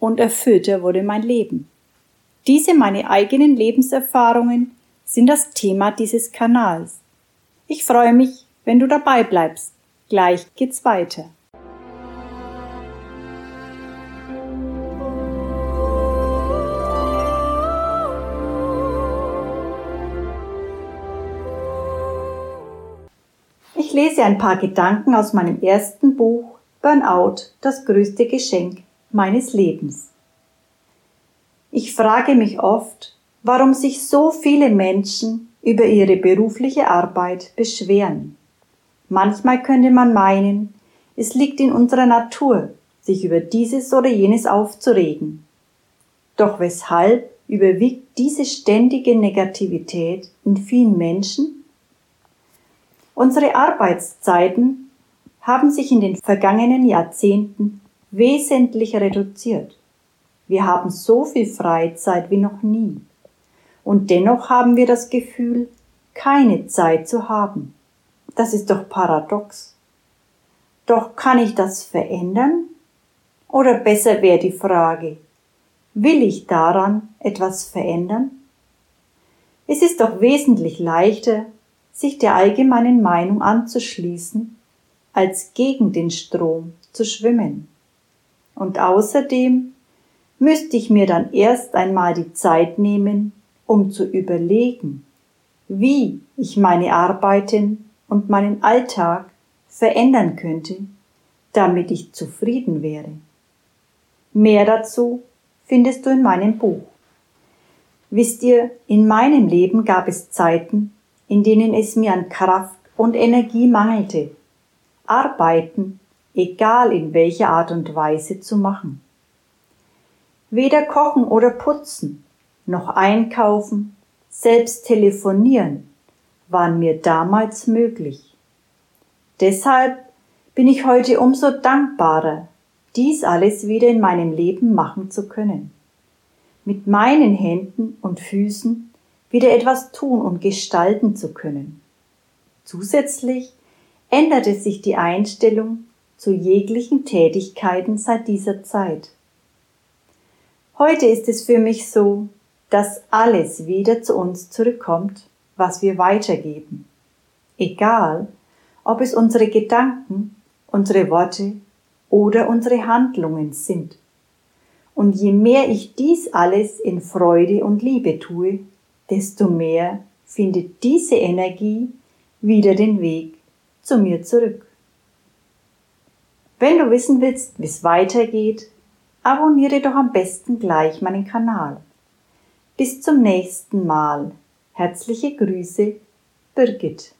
und erfüllter wurde mein Leben. Diese meine eigenen Lebenserfahrungen sind das Thema dieses Kanals. Ich freue mich, wenn du dabei bleibst. Gleich geht's weiter. Ich lese ein paar Gedanken aus meinem ersten Buch Burnout, das größte Geschenk meines Lebens. Ich frage mich oft, warum sich so viele Menschen über ihre berufliche Arbeit beschweren. Manchmal könnte man meinen, es liegt in unserer Natur, sich über dieses oder jenes aufzuregen. Doch weshalb überwiegt diese ständige Negativität in vielen Menschen? Unsere Arbeitszeiten haben sich in den vergangenen Jahrzehnten wesentlich reduziert. Wir haben so viel Freizeit wie noch nie. Und dennoch haben wir das Gefühl, keine Zeit zu haben. Das ist doch paradox. Doch kann ich das verändern? Oder besser wäre die Frage, will ich daran etwas verändern? Es ist doch wesentlich leichter, sich der allgemeinen Meinung anzuschließen, als gegen den Strom zu schwimmen. Und außerdem müsste ich mir dann erst einmal die Zeit nehmen, um zu überlegen, wie ich meine Arbeiten und meinen Alltag verändern könnte, damit ich zufrieden wäre. Mehr dazu findest du in meinem Buch. Wisst ihr, in meinem Leben gab es Zeiten, in denen es mir an Kraft und Energie mangelte, arbeiten, egal in welcher Art und Weise zu machen. Weder kochen oder putzen, noch einkaufen, selbst telefonieren waren mir damals möglich. Deshalb bin ich heute umso dankbarer, dies alles wieder in meinem Leben machen zu können. Mit meinen Händen und Füßen wieder etwas tun und gestalten zu können. Zusätzlich änderte sich die Einstellung zu jeglichen Tätigkeiten seit dieser Zeit. Heute ist es für mich so, dass alles wieder zu uns zurückkommt, was wir weitergeben. Egal, ob es unsere Gedanken, unsere Worte oder unsere Handlungen sind. Und je mehr ich dies alles in Freude und Liebe tue, desto mehr findet diese Energie wieder den Weg zu mir zurück. Wenn du wissen willst, wie es weitergeht, abonniere doch am besten gleich meinen Kanal. Bis zum nächsten Mal. Herzliche Grüße, Birgit.